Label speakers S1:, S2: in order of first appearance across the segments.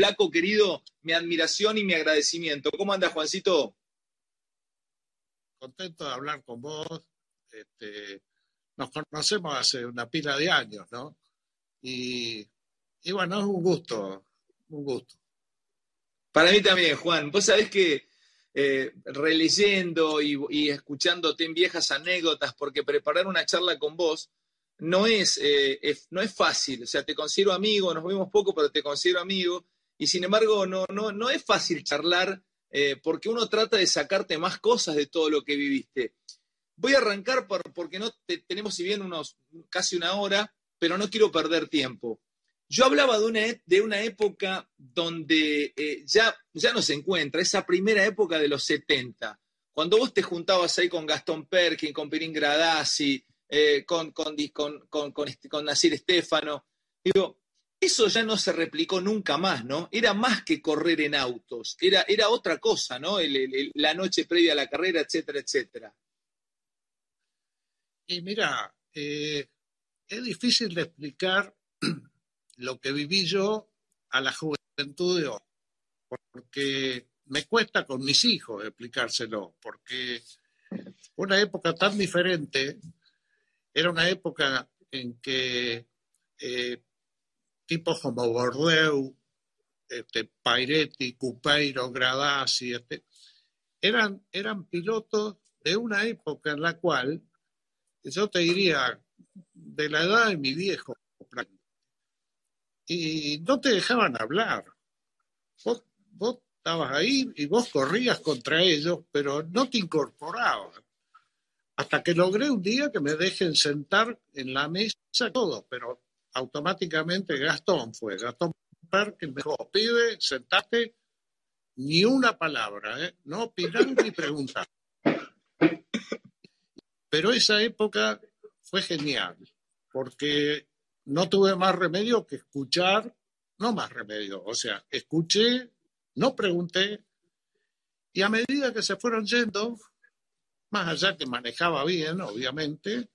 S1: flaco querido, mi admiración y mi agradecimiento. ¿Cómo anda, Juancito?
S2: Contento de hablar con vos. Este, nos conocemos hace una pila de años, ¿no? Y, bueno, es un gusto, un gusto.
S1: Para mí también, Juan. Vos sabés que eh, releyendo y, escuchándote en viejas anécdotas, porque preparar una charla con vos no es, eh, no es fácil. O sea, te considero amigo, nos vemos poco, pero te considero amigo. Y sin embargo, no, no, no es fácil charlar eh, porque uno trata de sacarte más cosas de todo lo que viviste. Voy a arrancar por, porque no tenemos, si bien, unos casi una hora, pero no quiero perder tiempo. Yo hablaba de una, e, de una época donde eh, ya, ya no se encuentra, esa primera época de los 70, cuando vos te juntabas ahí con Gastón Perkin, con Pirín Gradasi, eh, con, con, con, con, este, Nasir Estefano, digo, eso ya no se replicó nunca más, ¿no? Era más que correr en autos, era, era otra cosa, ¿no? la noche previa a la carrera, etcétera, etcétera.
S2: Y mira, eh, es difícil de explicar lo que viví yo a la juventud de hoy, porque me cuesta con mis hijos explicárselo, porque una época tan diferente, era una época en que eh, tipos como Bordeaux, este, Pairetti, Cupeiro, Gradasi, este, eran, eran pilotos de una época en la cual yo te diría, de la edad de mi viejo. Y no te dejaban hablar. Vos, estabas ahí y vos corrías contra ellos, pero no te incorporabas. Hasta que logré un día que me dejen sentar en la mesa todo, pero automáticamente Gastón fue. Gastón que me dijo, pide, sentate, ni una palabra, ¿eh? no opinar ni preguntar. Pero esa época fue genial, porque no tuve más remedio que escuchar, no más remedio, o sea, escuché, no pregunté, y a medida que se fueron yendo, más allá que manejaba bien, obviamente,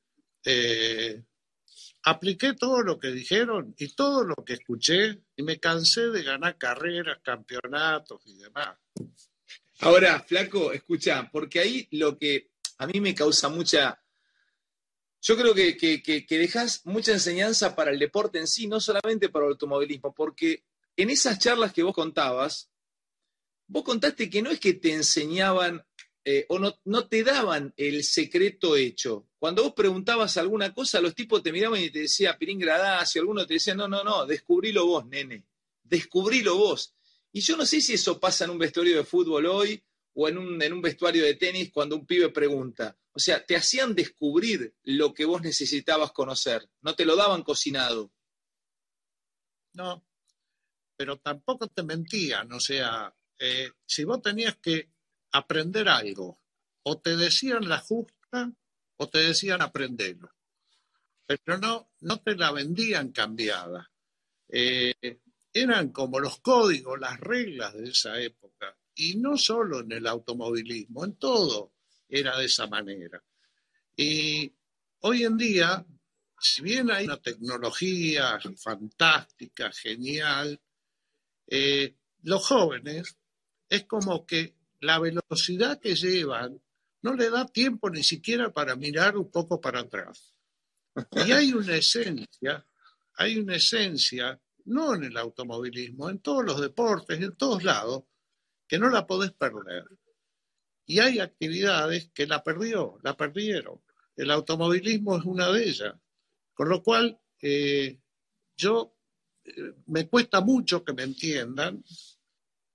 S2: eh, apliqué todo lo que dijeron y todo lo que escuché y me cansé de ganar carreras, campeonatos y demás.
S1: Ahora, flaco, escucha, porque ahí lo que a mí me causa mucha... Yo creo que, que, dejas mucha enseñanza para el deporte en sí, no solamente para el automovilismo, porque en esas charlas que vos contabas, vos contaste que no es que te enseñaban eh, o no, te daban el secreto hecho. Cuando vos preguntabas alguna cosa, los tipos te miraban y te decían, Pirín Gradacio, alguno te decía, no, no, no, descubrilo vos, nene, descubrilo vos. Y yo no sé si eso pasa en un vestuario de fútbol hoy o en un, en un vestuario de tenis cuando un pibe pregunta. O sea, te hacían descubrir lo que vos necesitabas conocer, no te lo daban cocinado.
S2: No, pero tampoco te mentían, o sea, eh, si vos tenías que aprender algo, o te decían la justa o te decían aprenderlo, pero no, no te la vendían cambiada. Eh, eran como los códigos, las reglas de esa época. Y no solo en el automovilismo, en todo era de esa manera. Y hoy en día, si bien hay una tecnología fantástica, genial, eh, los jóvenes es como que la velocidad que llevan no le da tiempo ni siquiera para mirar un poco para atrás. Y hay una esencia, hay una esencia, no en el automovilismo, en todos los deportes, en todos lados, que no la podés perder. Y hay actividades que la perdió, la perdieron. El automovilismo es una de ellas. Con lo cual, eh, yo eh, me cuesta mucho que me entiendan,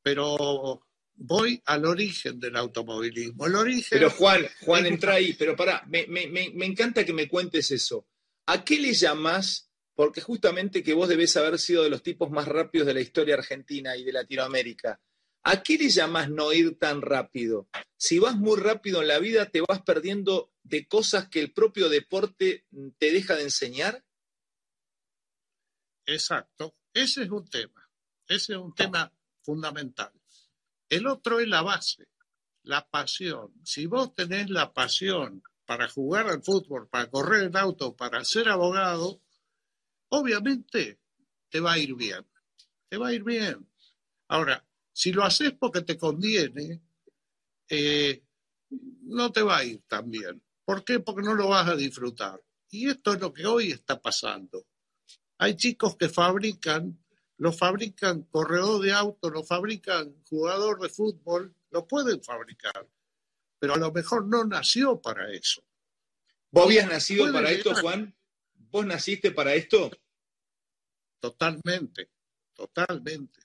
S2: pero voy al origen del automovilismo. El origen
S1: pero Juan, Juan, entra ahí, pero pará, me, me, me, encanta que me cuentes eso. ¿A qué le llamas? Porque justamente que vos debés haber sido de los tipos más rápidos de la historia argentina y de Latinoamérica. ¿A qué le llamas no ir tan rápido? Si vas muy rápido en la vida, te vas perdiendo de cosas que el propio deporte te deja de enseñar.
S2: Exacto, ese es un tema, ese es un tema fundamental. El otro es la base, la pasión. Si vos tenés la pasión para jugar al fútbol, para correr el auto, para ser abogado, obviamente te va a ir bien, te va a ir bien Ahora, si lo haces porque te conviene, eh, no te va a ir tan bien. ¿Por qué? Porque no lo vas a disfrutar. Y esto es lo que hoy está pasando. Hay chicos que fabrican, lo fabrican corredor de auto, lo fabrican jugador de fútbol, lo pueden fabricar, pero a lo mejor no nació para eso.
S1: ¿Vos habías nacido para esto, Juan? ¿Vos naciste para esto?
S2: Totalmente, totalmente.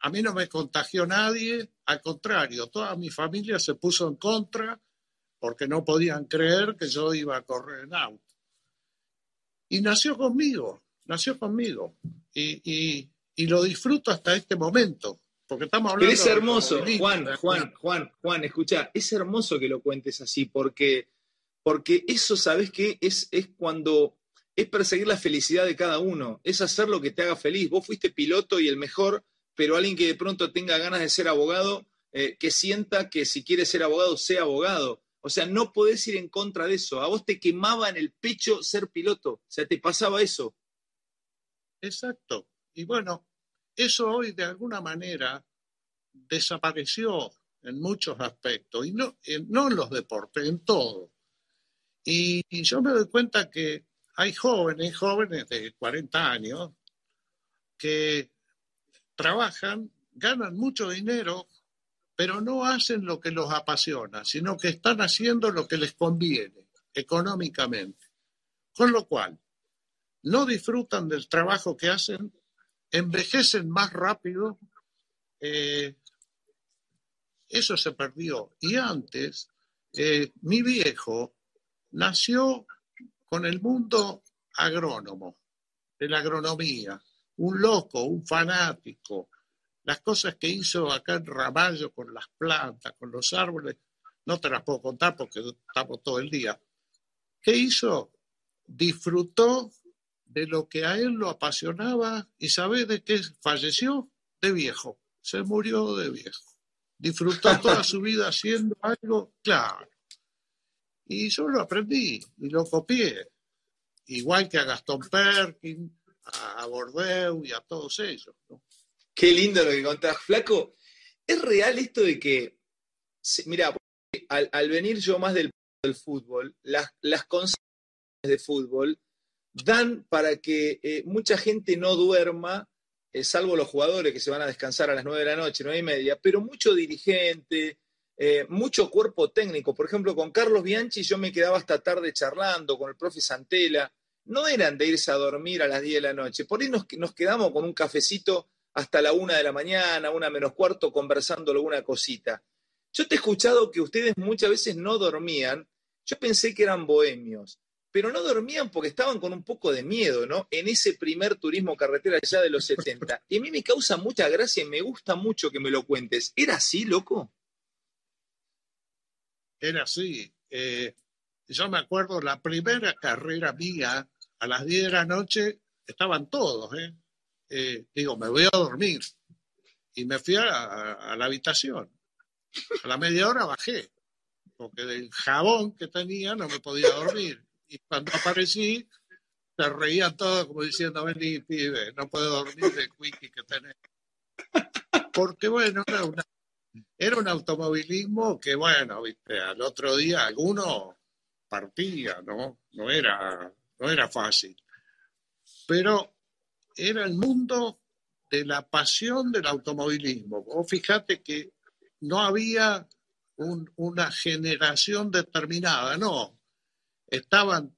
S2: A mí no me contagió nadie, al contrario, toda mi familia se puso en contra porque no podían creer que yo iba a correr en auto. Y nació conmigo, nació conmigo. Y, lo disfruto hasta este momento. Porque estamos hablando.
S1: Pero es hermoso, Juan, Juan, Juan, Juan, escucha, es hermoso que lo cuentes así, porque, porque eso, ¿sabes qué? Es, es cuando es perseguir la felicidad de cada uno, es hacer lo que te haga feliz. Vos fuiste piloto y el mejor, pero alguien que de pronto tenga ganas de ser abogado, eh, que sienta que si quiere ser abogado, sea abogado. O sea, no podés ir en contra de eso. A vos te quemaba en el pecho ser piloto. O sea, te pasaba eso.
S2: Exacto. Y bueno, eso hoy de alguna manera desapareció en muchos aspectos. Y no en, no en los deportes, en todo. Y, y yo me doy cuenta que hay jóvenes, jóvenes de 40 años, que trabajan, ganan mucho dinero pero no hacen lo que los apasiona, sino que están haciendo lo que les conviene económicamente. Con lo cual, no disfrutan del trabajo que hacen, envejecen más rápido. Eh, eso se perdió. Y antes, eh, mi viejo nació con el mundo agrónomo, de la agronomía, un loco, un fanático, las cosas que hizo acá en Ramallo con las plantas, con los árboles, no te las puedo contar porque estamos todo el día. ¿Qué hizo? Disfrutó de lo que a él lo apasionaba y sabe de qué falleció? De viejo. Se murió de viejo. Disfrutó toda su vida haciendo algo claro. Y yo lo aprendí y lo copié. Igual que a Gastón Perkin, a Bordeaux y a todos ellos. ¿no?
S1: Qué lindo lo que contás, Flaco. ¿Es real esto de que, mira, al, venir yo más del, fútbol, las, las de fútbol dan para que eh, mucha gente no duerma, eh, salvo los jugadores que se van a descansar a las nueve de la noche, nueve y media, pero mucho dirigente, eh, mucho cuerpo técnico. Por ejemplo, con Carlos Bianchi yo me quedaba hasta tarde charlando, con el profe Santela. No eran de irse a dormir a las diez de la noche. Por ahí nos, nos quedamos con un cafecito hasta la una de la mañana, una menos cuarto, conversando alguna cosita. Yo te he escuchado que ustedes muchas veces no dormían. Yo pensé que eran bohemios, pero no dormían porque estaban con un poco de miedo, ¿no? En ese primer turismo carretera ya de los 70. Y a mí me causa mucha gracia y me gusta mucho que me lo cuentes. ¿Era así, loco?
S2: Era así. Eh, yo me acuerdo la primera carrera mía, a las 10 de la noche, estaban todos, ¿eh? Eh, digo, me voy a dormir. Y me fui a, la habitación. A la media hora bajé, porque del jabón que tenía no me podía dormir. Y cuando aparecí, se reían todos como diciendo, vení, pibe, no puedo dormir de quickie que tenés. Porque bueno, era, era un automovilismo que, bueno, viste, al otro día alguno partía, ¿no? No era, no era fácil. Pero era el mundo de la pasión del automovilismo. Vos fíjate que no había una generación determinada, no. Estaban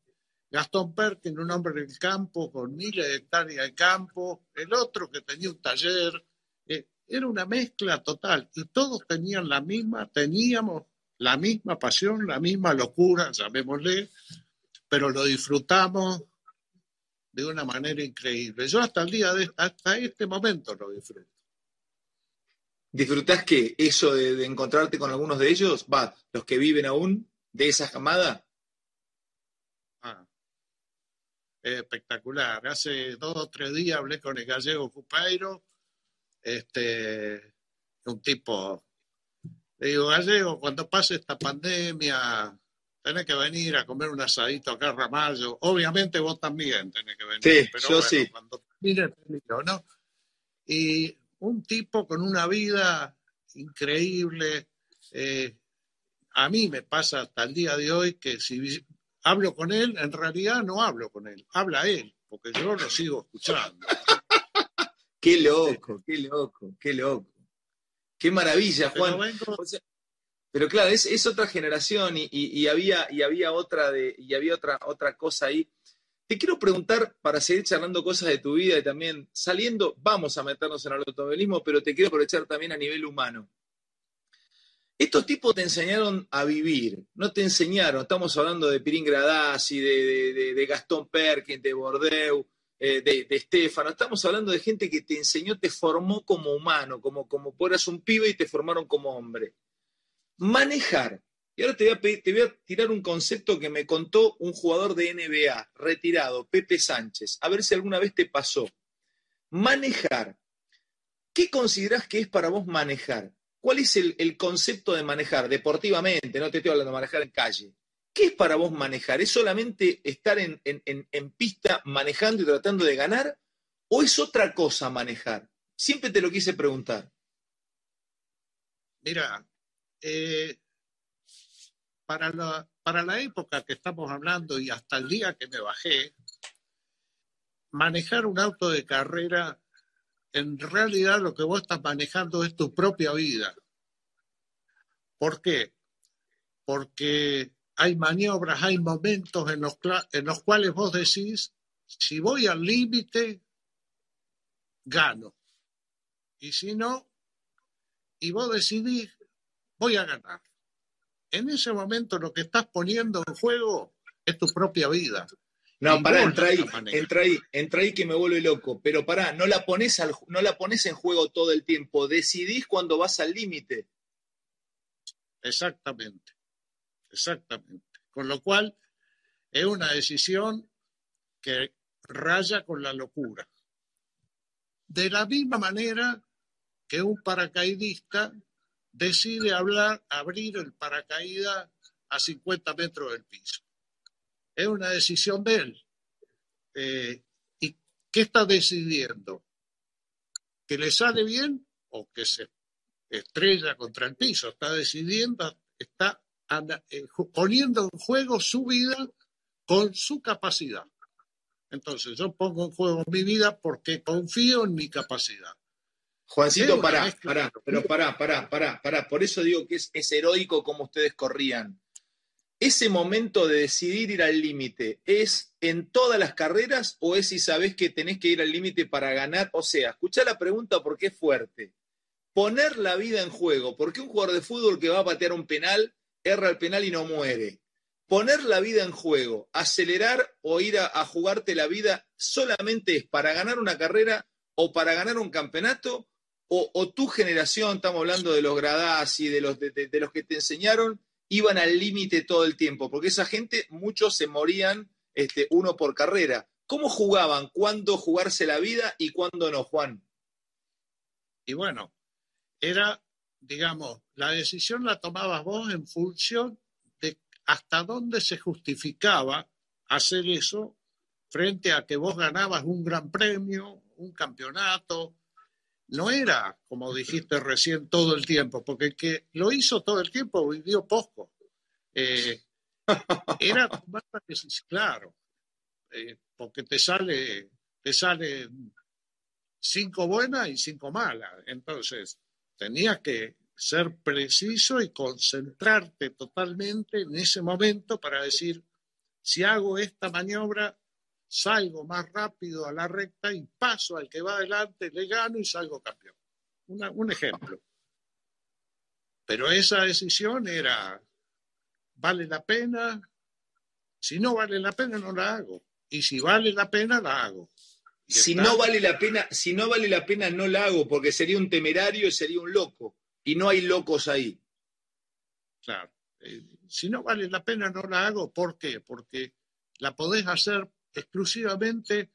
S2: Gastón Perkin, un hombre del campo con miles de hectáreas de campo, el otro que tenía un taller. Eh, era una mezcla total y todos tenían la misma, teníamos la misma pasión, la misma locura, llamémosle, pero lo disfrutamos de una manera increíble. Yo hasta el día de hasta este momento lo disfruto.
S1: ¿Disfrutás qué? ¿Eso de, encontrarte con algunos de ellos? Va, los que viven aún de esa camada.
S2: Espectacular. Hace dos o tres días hablé con el gallego Cupairo, este, un tipo, le digo, gallego, cuando pase esta pandemia, tenés que venir a comer un asadito acá a Ramallo. Obviamente vos también tenés que venir.
S1: Sí, pero yo sí.
S2: Cuando termine, ¿no? Y un tipo con una vida increíble. Eh, a mí me pasa hasta el día de hoy que si hablo con él, en realidad no hablo con él, habla él, porque yo lo sigo escuchando.
S1: qué loco, qué loco, qué loco. Qué maravilla, Juan. Pero, claro, es, otra generación y, había, y había otra de, y había otra, otra cosa ahí. Te quiero preguntar, para seguir charlando cosas de tu vida y también saliendo, vamos a meternos en el automovilismo, pero te quiero aprovechar también a nivel humano. Estos tipos te enseñaron a vivir, no te enseñaron, estamos hablando de Pirín Gradasi, de, de, Gastón Perkins, de Bordeaux, eh, de, de Stefano, estamos hablando de gente que te enseñó, te formó como humano, como, como eras un pibe y te formaron como hombre. Manejar. Y ahora te voy, a te voy a tirar un concepto que me contó un jugador de NBA, retirado, Pepe Sánchez, a ver si alguna vez te pasó. Manejar. ¿Qué consideras que es para vos manejar? ¿Cuál es el, concepto de manejar deportivamente? No te estoy hablando de manejar en calle. ¿Qué es para vos manejar? ¿Es solamente estar en, pista manejando y tratando de ganar? ¿O es otra cosa manejar? Siempre te lo quise preguntar.
S2: Mira, eh, para, la, para la época que estamos hablando y hasta el día que me bajé, manejar un auto de carrera en realidad lo que vos estás manejando es tu propia vida. ¿Por qué? Porque hay maniobras, hay momentos en los, en los cuales vos decís, si voy al límite, gano. Y si no, y vos decidís, voy a ganar. En ese momento lo que estás poniendo en juego es tu propia vida.
S1: No, pará, entra ahí, entra ahí, entra ahí que me vuelve loco. Pero pará, no la pones al, no la pones en juego todo el tiempo. Decidís cuando vas al límite.
S2: Exactamente, exactamente. Con lo cual, es una decisión que raya con la locura. De la misma manera que un paracaidista decide hablar, abrir el paracaídas a 50 metros del piso es una decisión de él. Eh, ¿Y qué está decidiendo? ¿Que le sale bien o que se estrella contra el piso? Está decidiendo, está eh, poniendo en juego su vida con su capacidad. Entonces yo pongo en juego mi vida porque confío en mi capacidad.
S1: Juancito, pará, pará, pero pará, pará, pará, pará. Por eso digo que es, es heroico como ustedes corrían ese momento de decidir ir al límite, ¿es en todas las carreras o es si sabes que tenés que ir al límite para ganar? O sea, escucha la pregunta porque es fuerte. Poner la vida en juego, porque un jugador de fútbol que va a patear un penal, erra el penal y no muere. Poner la vida en juego, acelerar o ir a, jugarte la vida solamente es para ganar una carrera o para ganar un campeonato, o, tu generación, estamos hablando de los gradas y de los, de los que te enseñaron, iban al límite todo el tiempo, porque esa gente, muchos se morían este, uno por carrera. ¿Cómo jugaban? ¿Cuándo jugarse la vida y cuándo no, Juan?
S2: Y bueno, era, digamos, la decisión la tomabas vos en función de hasta dónde se justificaba hacer eso frente a que vos ganabas un gran premio, un campeonato, no era, como dijiste recién, todo el tiempo, porque el que lo hizo todo el tiempo vivió poco. Eh, era claro, eh, porque te sale, te sale cinco buenas y cinco malas. Entonces, tenías que ser preciso y concentrarte totalmente en ese momento para decir, si hago esta maniobra, salgo más rápido a la recta y paso al que va adelante, le gano y salgo campeón. un ejemplo. Pero esa decisión era, ¿vale la pena? Si no vale la pena, no la hago. Y si vale la pena, la hago.
S1: si no vale la pena, si no vale la pena, no la hago, porque sería un temerario y sería un loco. Y no hay locos ahí.
S2: Claro. Eh, si no vale la pena, no la hago. ¿Por qué? Porque la podés hacer exclusivamente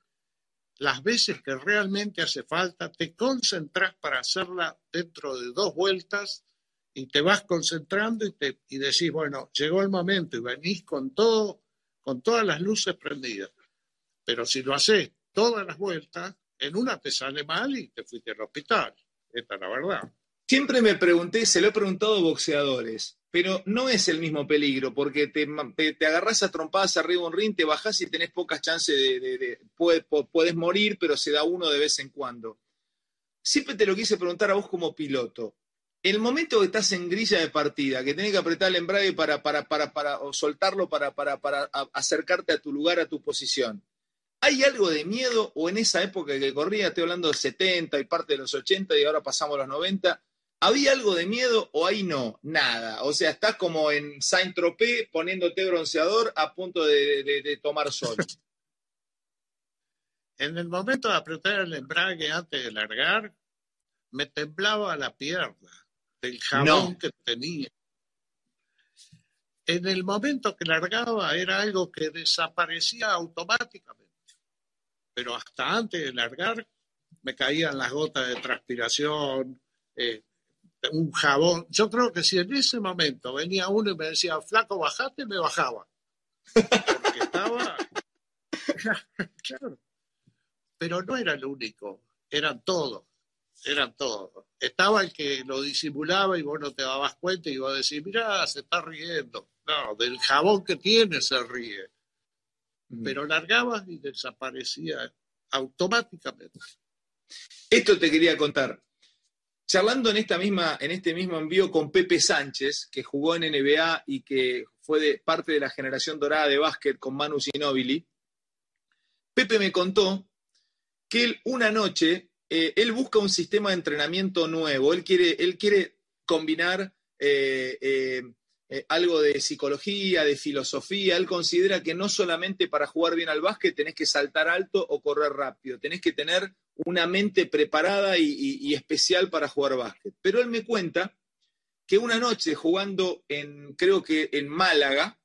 S2: las veces que realmente hace falta, te concentras para hacerla dentro de dos vueltas y te vas concentrando y, te, y decís, bueno, llegó el momento y venís con todo, con todas las luces prendidas. Pero si lo haces todas las vueltas, en una te sale mal y te fuiste al hospital. esta es la verdad.
S1: Siempre me pregunté, se lo he preguntado a boxeadores, pero no es el mismo peligro, porque te, agarras a trompadas arriba de un ring, te bajás y tenés pocas chances de, de, puedes, morir, pero se da uno de vez en cuando. Siempre te lo quise preguntar a vos como piloto. El momento que estás en grilla de partida, que tenés que apretar el embrague para, para, para, para o soltarlo para, para, para acercarte a tu lugar, a tu posición, ¿Hay algo de miedo o en esa época que corría, estoy hablando de 70 y parte de los 80 y ahora pasamos a los 90, ¿había algo de miedo o ahí no? Nada. O sea, estás como en Saint-Tropez poniéndote bronceador a punto de, tomar sol.
S2: En el momento de apretar el embrague antes de largar, me temblaba la pierna del jabón que tenía. En el momento que largaba era algo que desaparecía automáticamente pero hasta antes de largar me caían las gotas de transpiración, eh, un jabón. Yo creo que si en ese momento venía uno y me decía, flaco, bajate, me bajaba. Porque estaba... claro. Pero no era el único, eran todos, eran todos. Estaba el que lo disimulaba y vos no te dabas cuenta y vos decís, mirá, se está riendo. No, del jabón que tiene se ríe pero largabas y desaparecía automáticamente.
S1: Esto te quería contar. Charlando en, esta misma, en este mismo envío con Pepe Sánchez, que jugó en NBA y que fue parte de la generación dorada de básquet con Manu Ginobili, Pepe me contó que él una noche, eh, él busca un sistema de entrenamiento nuevo, él quiere, él quiere combinar eh, eh, eh, algo de psicología, de filosofía. Él considera que no solamente para jugar bien al básquet tenés que saltar alto o correr rápido, tenés que tener una mente preparada y, especial para jugar básquet. Pero él me cuenta que una noche jugando en, creo que en Málaga,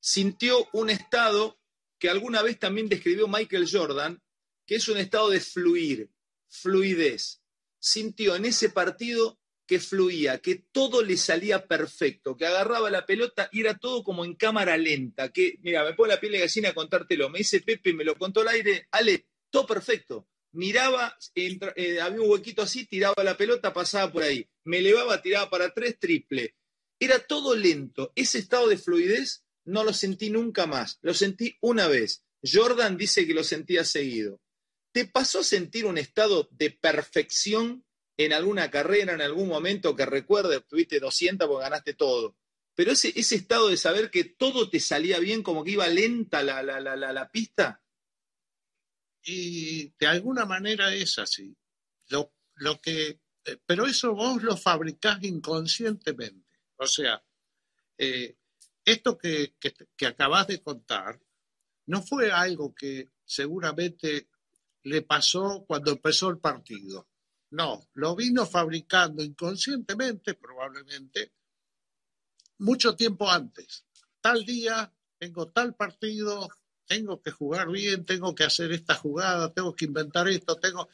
S1: sintió un estado que alguna vez también describió Michael Jordan, que es un estado de fluir, fluidez. Sintió en ese partido que fluía, que todo le salía perfecto, que agarraba la pelota y era todo como en cámara lenta, que, mira, me pone la piel de gallina a contártelo, me dice Pepe, me lo contó al aire, Ale, todo perfecto. Miraba, eh, había un huequito así, tiraba la pelota, pasaba por ahí. Me elevaba, tiraba para tres, triple. Era todo lento. Ese estado de fluidez no lo sentí nunca más. Lo sentí una vez. Jordan dice que lo sentía seguido. ¿Te pasó a sentir un estado de perfección en alguna carrera, en algún momento que recuerde, tuviste 200 porque ganaste todo. Pero ese, estado de saber que todo te salía bien, como que iba lenta la, pista.
S2: Y de alguna manera es así. Lo, que, eh, pero eso vos lo fabricás inconscientemente. O sea, eh, esto que, que, que acabas de contar no fue algo que seguramente le pasó cuando empezó el partido. No, lo vino fabricando inconscientemente, probablemente, mucho tiempo antes. Tal día tengo tal partido, tengo que jugar bien, tengo que hacer esta jugada, tengo que inventar esto, tengo...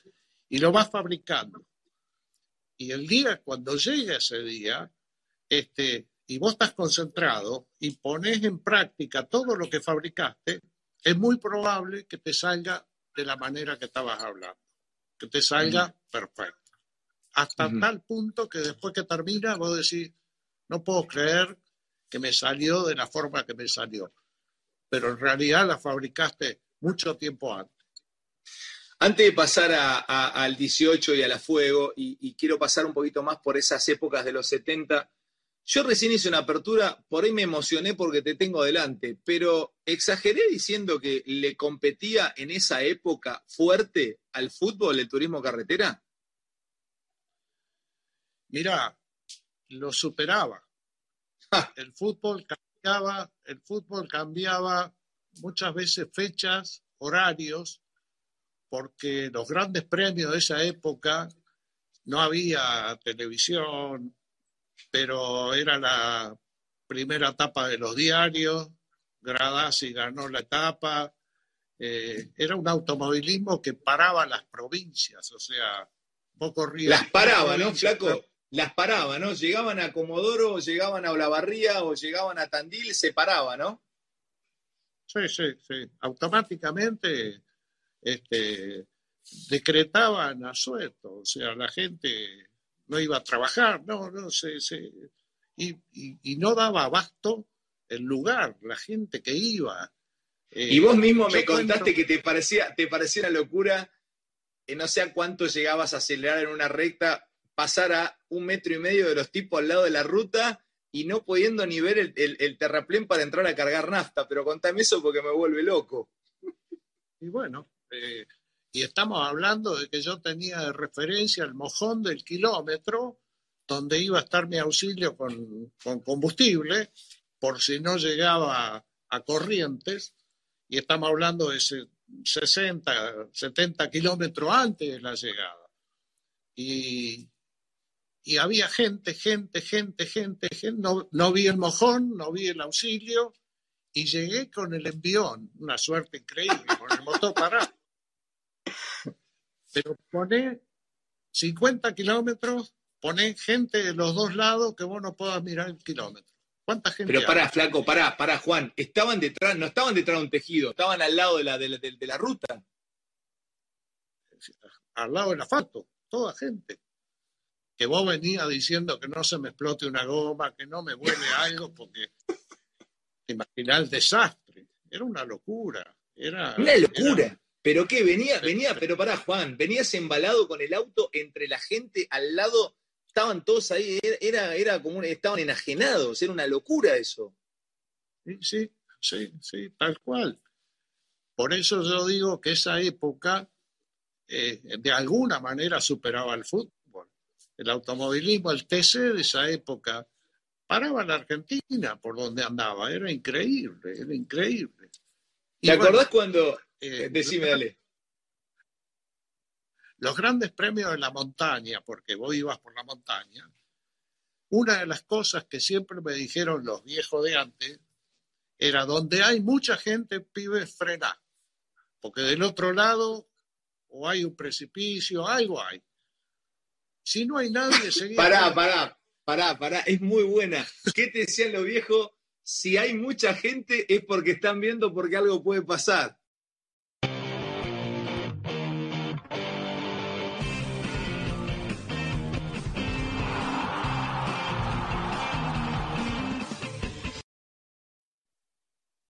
S2: Y lo vas fabricando. Y el día, cuando llega ese día, este, y vos estás concentrado y pones en práctica todo lo que fabricaste, es muy probable que te salga de la manera que estabas hablando que te salga perfecto. Hasta tal punto que después que termina vos decís, no puedo creer que me salió de la forma que me salió. Pero en realidad la fabricaste mucho tiempo antes.
S1: Antes de pasar al 18 y a la fuego, y, y, quiero pasar un poquito más por esas épocas de los 70, yo recién hice una apertura, por ahí me emocioné porque te tengo delante, pero exageré diciendo que le competía en esa época fuerte al fútbol el turismo carretera.
S2: Mira, lo superaba. El fútbol cambiaba, el fútbol cambiaba muchas veces fechas, horarios, porque los grandes premios de esa época no había televisión, pero era la primera etapa de los diarios, Gradasi ganó la etapa, eh, era un automovilismo que paraba las provincias, o sea, poco río.
S1: Las paraba, ¿no, Flaco? Las paraba, ¿no? Llegaban a Comodoro, llegaban a Olavarría o llegaban a Tandil, se paraba, ¿no?
S2: Sí, sí, sí. Automáticamente este, decretaban asueto, o sea, la gente no iba a trabajar, no, no, se, y, no daba abasto el lugar, la gente que iba.
S1: Eh, y vos mismo me contaste que te parecía, te parecía una locura, que no sé a cuánto llegabas a acelerar en una recta, pasar a un metro y medio de los tipos al lado de la ruta y no pudiendo ni ver el, terraplén para entrar a cargar nafta, pero contame eso porque me vuelve loco.
S2: Y bueno, eh, y estamos hablando de que yo tenía de referencia el mojón del kilómetro, donde iba a estar mi auxilio con, combustible, por si no llegaba a, corrientes, y estamos hablando de 60, 70 kilómetros antes de la llegada. Y, había gente, gente, gente, gente, gente. No, no, vi el mojón, no vi el auxilio y llegué con el envión, una suerte increíble, con el motor parado pero pone 50 kilómetros, pone gente de los dos lados que vos no puedas mirar el kilómetro. ¿Cuánta gente?
S1: Pero para, flaco, para, para, Juan. Estaban detrás, no estaban detrás de un tejido, estaban al lado de la, de la, ruta.
S2: Al lado del asfalto, toda gente. Que vos venías diciendo que no se me explote una goma, que no me vuele algo, porque imaginá el desastre. Era una locura. Era,
S1: una locura. ¿Pero qué? Venía, venía, pero pará, Juan, venías embalado con el auto entre la gente al lado, estaban todos ahí, era, era como, estaban enajenados, era una locura eso.
S2: Sí, sí, sí, sí, tal cual. Por eso yo digo que esa época eh, de alguna manera superaba el fútbol. El automovilismo, el TC de esa época, paraba la Argentina por donde andaba, era increíble, era increíble.
S1: ¿Te acordás cuando, eh, Decime, dale.
S2: Los grandes premios de la montaña, porque vos ibas por la montaña, una de las cosas que siempre me dijeron los viejos de antes era donde hay mucha gente, pibe, frena. Porque del otro lado o hay un precipicio, algo hay. Si no hay nadie, seguía.
S1: pará, pará, pará, pará, es muy buena. ¿Qué te decían los viejos? Si hay mucha gente es porque están viendo porque algo puede pasar.